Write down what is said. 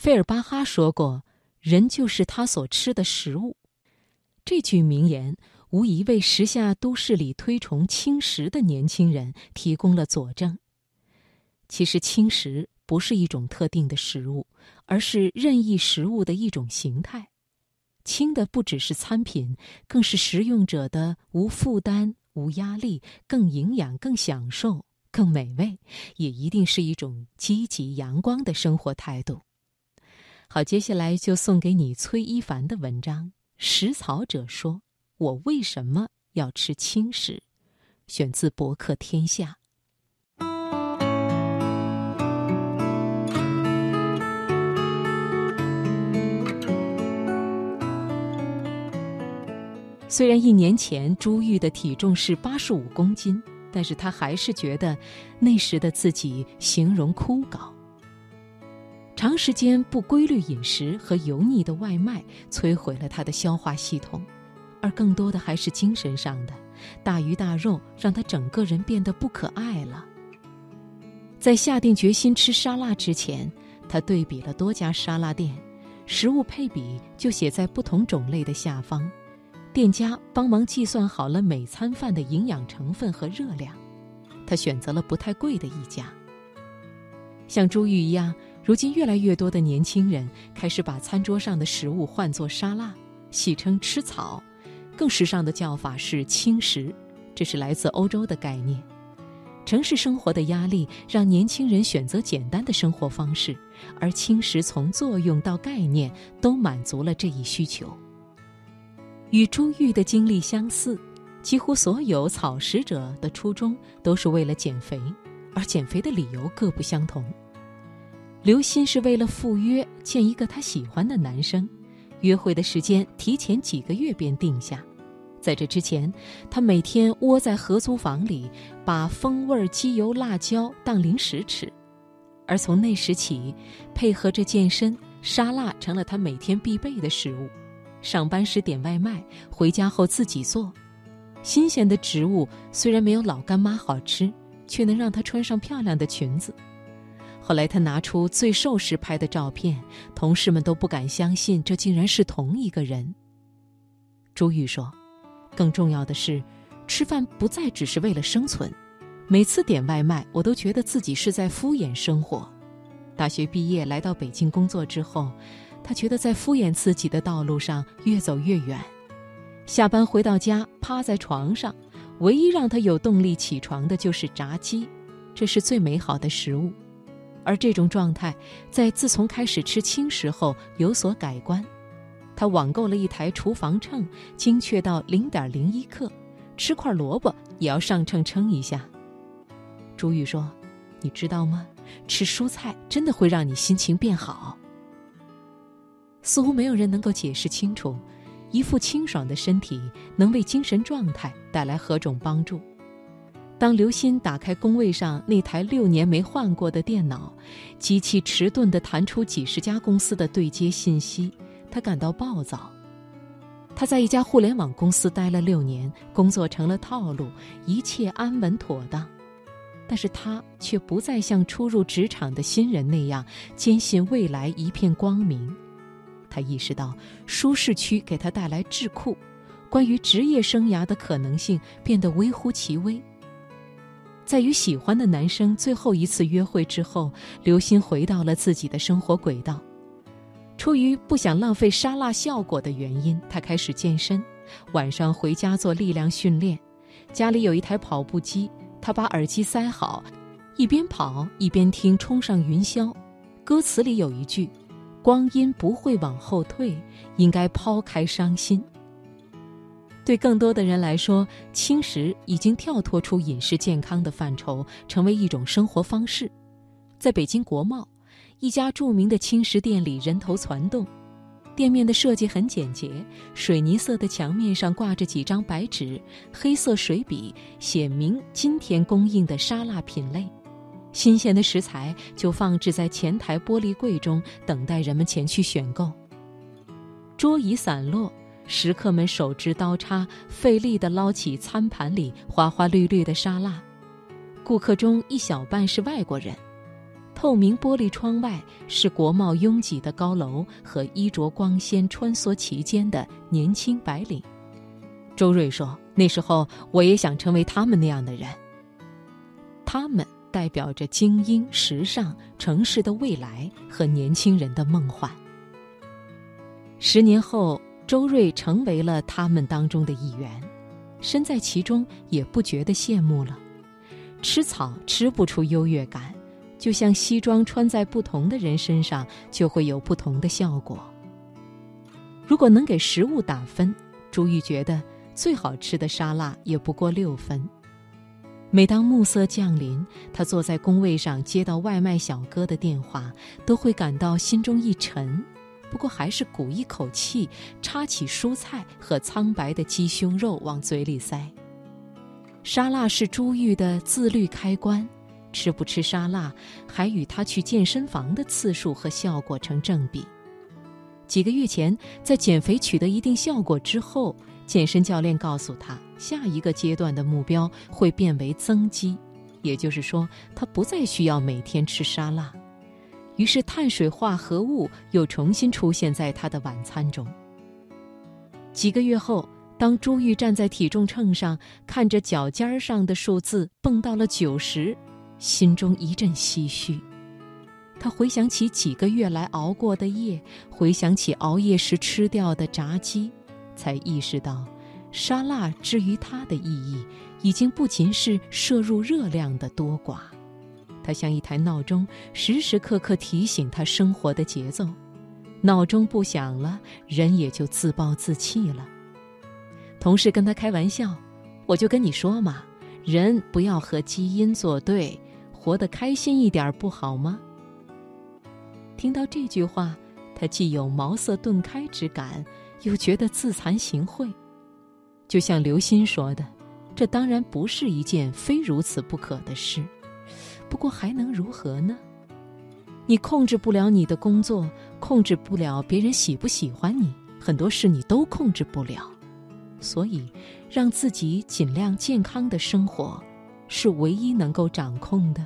费尔巴哈说过：“人就是他所吃的食物。”这句名言无疑为时下都市里推崇轻食的年轻人提供了佐证。其实，轻食不是一种特定的食物，而是任意食物的一种形态。轻的不只是餐品，更是食用者的无负担、无压力、更营养、更享受、更美味，也一定是一种积极阳光的生活态度。好，接下来就送给你崔一凡的文章。食草者说：“我为什么要吃青食？”选自博客天下。虽然一年前朱玉的体重是八十五公斤，但是他还是觉得那时的自己形容枯槁。长时间不规律饮食和油腻的外卖摧毁了他的消化系统，而更多的还是精神上的。大鱼大肉让他整个人变得不可爱了。在下定决心吃沙拉之前，他对比了多家沙拉店，食物配比就写在不同种类的下方，店家帮忙计算好了每餐饭的营养成分和热量，他选择了不太贵的一家。像朱玉一样。如今，越来越多的年轻人开始把餐桌上的食物换作沙拉，戏称“吃草”。更时尚的叫法是“轻食”，这是来自欧洲的概念。城市生活的压力让年轻人选择简单的生活方式，而轻食从作用到概念都满足了这一需求。与朱玉的经历相似，几乎所有草食者的初衷都是为了减肥，而减肥的理由各不相同。刘鑫是为了赴约见一个他喜欢的男生，约会的时间提前几个月便定下。在这之前，他每天窝在合租房里，把风味鸡油辣椒当零食吃。而从那时起，配合着健身，沙拉成了他每天必备的食物。上班时点外卖，回家后自己做。新鲜的植物虽然没有老干妈好吃，却能让她穿上漂亮的裙子。后来，他拿出最瘦时拍的照片，同事们都不敢相信，这竟然是同一个人。朱玉说：“更重要的是，吃饭不再只是为了生存。每次点外卖，我都觉得自己是在敷衍生活。大学毕业来到北京工作之后，他觉得在敷衍自己的道路上越走越远。下班回到家，趴在床上，唯一让他有动力起床的就是炸鸡，这是最美好的食物。”而这种状态，在自从开始吃轻食后有所改观。他网购了一台厨房秤，精确到零点零一克，吃块萝卜也要上秤称一下。朱玉说：“你知道吗？吃蔬菜真的会让你心情变好。”似乎没有人能够解释清楚，一副清爽的身体能为精神状态带来何种帮助。当刘鑫打开工位上那台六年没换过的电脑，机器迟钝地弹出几十家公司的对接信息，他感到暴躁。他在一家互联网公司待了六年，工作成了套路，一切安稳妥当，但是他却不再像初入职场的新人那样坚信未来一片光明。他意识到舒适区给他带来智库，关于职业生涯的可能性变得微乎其微。在与喜欢的男生最后一次约会之后，刘鑫回到了自己的生活轨道。出于不想浪费沙拉效果的原因，他开始健身，晚上回家做力量训练。家里有一台跑步机，他把耳机塞好，一边跑一边听《冲上云霄》。歌词里有一句：“光阴不会往后退，应该抛开伤心。”对更多的人来说，轻食已经跳脱出饮食健康的范畴，成为一种生活方式。在北京国贸，一家著名的轻食店里人头攒动，店面的设计很简洁，水泥色的墙面上挂着几张白纸，黑色水笔写明今天供应的沙拉品类，新鲜的食材就放置在前台玻璃柜中，等待人们前去选购。桌椅散落。食客们手执刀叉，费力地捞起餐盘里花花绿绿的沙拉。顾客中一小半是外国人，透明玻璃窗外是国贸拥挤的高楼和衣着光鲜、穿梭其间的年轻白领。周瑞说：“那时候我也想成为他们那样的人。他们代表着精英、时尚、城市的未来和年轻人的梦幻。”十年后，周瑞成为了他们当中的一员，身在其中也不觉得羡慕了。吃草吃不出优越感，就像西装穿在不同的人身上就会有不同的效果。如果能给食物打分，朱玉觉得最好吃的沙拉也不过六分。每当暮色降临，他坐在工位上接到外卖小哥的电话，都会感到心中一沉。不过还是鼓一口气，插起蔬菜和苍白的鸡胸肉往嘴里塞。沙拉是朱玉的自律开关，吃不吃沙拉还与他去健身房的次数和效果成正比。几个月前，在减肥取得一定效果之后，健身教练告诉他，下一个阶段的目标会变为增肌，也就是说，他不再需要每天吃沙拉。于是，碳水化合物又重新出现在他的晚餐中。几个月后，当朱玉站在体重秤上，看着脚尖上的数字蹦到了九十，心中一阵唏嘘。他回想起几个月来熬过的夜，回想起熬夜时吃掉的炸鸡，才意识到，沙拉之于他的意义，已经不仅是摄入热量的多寡。它像一台闹钟，时时刻刻提醒他生活的节奏。闹钟不响了，人也就自暴自弃了。同事跟他开玩笑：“我就跟你说嘛，人不要和基因作对，活得开心一点不好吗？”听到这句话，他既有茅塞顿开之感，又觉得自惭形秽。就像刘鑫说的：“这当然不是一件非如此不可的事。”不过还能如何呢？你控制不了你的工作，控制不了别人喜不喜欢你，很多事你都控制不了。所以，让自己尽量健康的生活，是唯一能够掌控的。